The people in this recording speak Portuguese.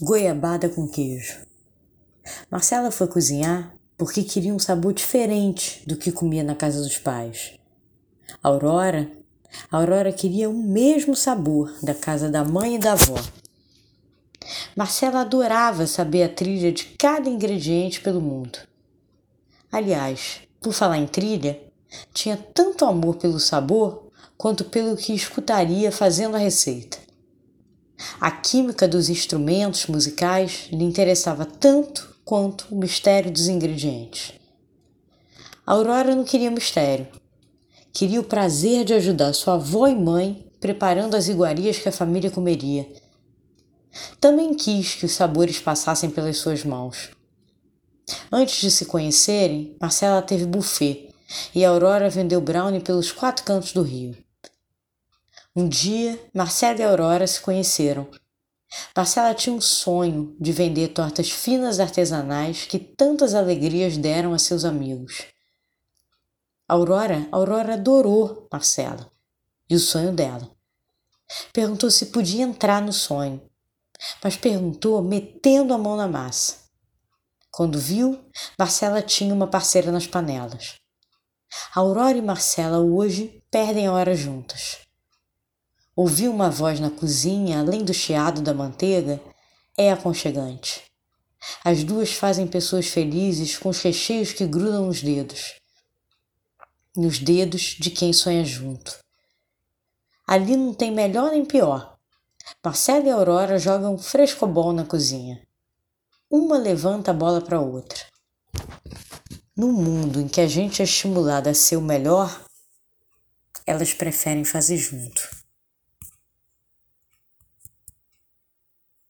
Goiabada com queijo. Marcela foi cozinhar porque queria um sabor diferente do que comia na casa dos pais. Aurora, Aurora queria o mesmo sabor da casa da mãe e da avó. Marcela adorava saber a trilha de cada ingrediente pelo mundo. Aliás, por falar em trilha, tinha tanto amor pelo sabor quanto pelo que escutaria fazendo a receita. A química dos instrumentos musicais lhe interessava tanto quanto o mistério dos ingredientes. A Aurora não queria mistério. Queria o prazer de ajudar sua avó e mãe preparando as iguarias que a família comeria. Também quis que os sabores passassem pelas suas mãos. Antes de se conhecerem, Marcela teve buffet e Aurora vendeu brownie pelos quatro cantos do rio. Um dia, Marcela e Aurora se conheceram. Marcela tinha um sonho de vender tortas finas artesanais que tantas alegrias deram a seus amigos. Aurora, Aurora adorou Marcela e o sonho dela. Perguntou se podia entrar no sonho, mas perguntou metendo a mão na massa. Quando viu, Marcela tinha uma parceira nas panelas. Aurora e Marcela hoje perdem a hora juntas. Ouvir uma voz na cozinha, além do chiado da manteiga, é aconchegante. As duas fazem pessoas felizes com os recheios que grudam nos dedos. Nos dedos de quem sonha junto. Ali não tem melhor nem pior. Marcela e Aurora jogam frescobol na cozinha. Uma levanta a bola para a outra. No mundo em que a gente é estimulada a ser o melhor, elas preferem fazer junto.